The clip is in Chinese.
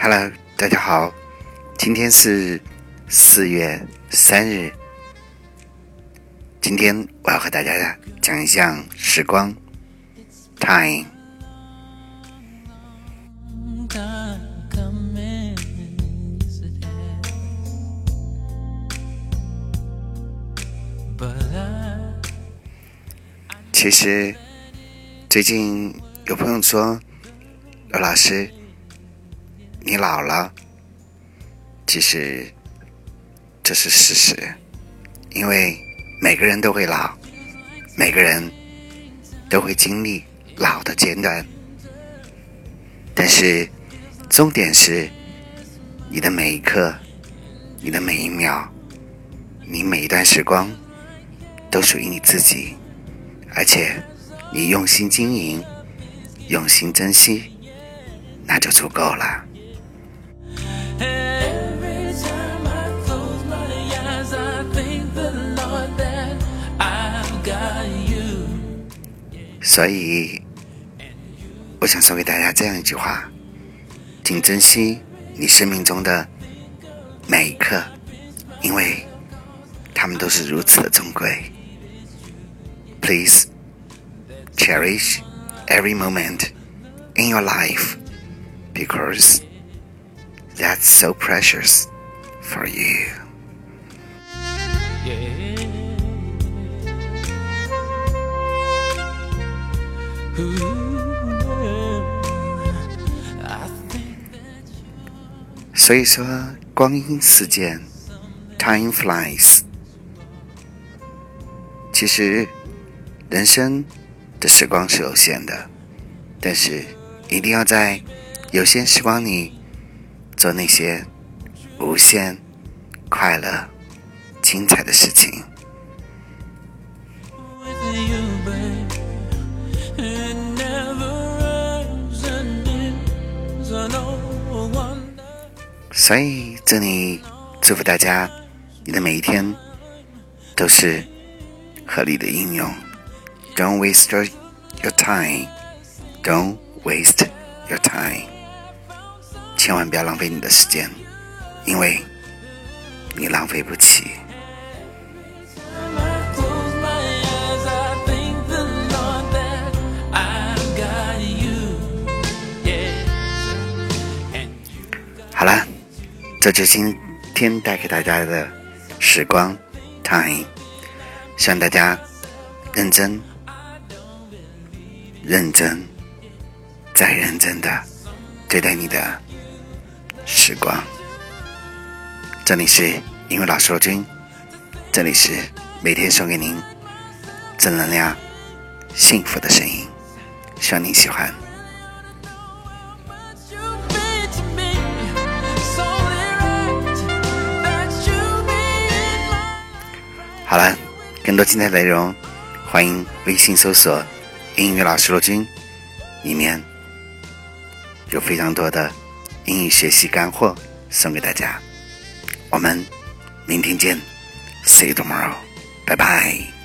Hello，大家好，今天是四月三日。今天我要和大家讲一项时光，time。其实最近有朋友说，刘老师。你老了，其实这是事实，因为每个人都会老，每个人都会经历老的阶段。但是重点是，你的每一刻，你的每一秒，你每一段时光，都属于你自己，而且你用心经营，用心珍惜，那就足够了。所以，我想送给大家这样一句话：，请珍惜你生命中的每一刻，因为他们都是如此的珍贵。Please cherish every moment in your life because that's so precious for you. Yeah. 所以说，光阴似箭，Time flies。其实，人生的时光是有限的，但是一定要在有限时光里做那些无限快乐、精彩的事情。所以，这里祝福大家，你的每一天都是合理的应用。Don't waste your time. Don't waste your time. 千万不要浪费你的时间，因为你浪费不起。这就是今天带给大家的时光 time，希望大家认真、认真再认真的对待你的时光。这里是音乐老师罗军，这里是每天送给您正能量、幸福的声音，希望您喜欢。好了，更多精彩内容，欢迎微信搜索“英语老师罗军”，里面有非常多的英语学习干货送给大家。我们明天见，See you tomorrow，拜拜。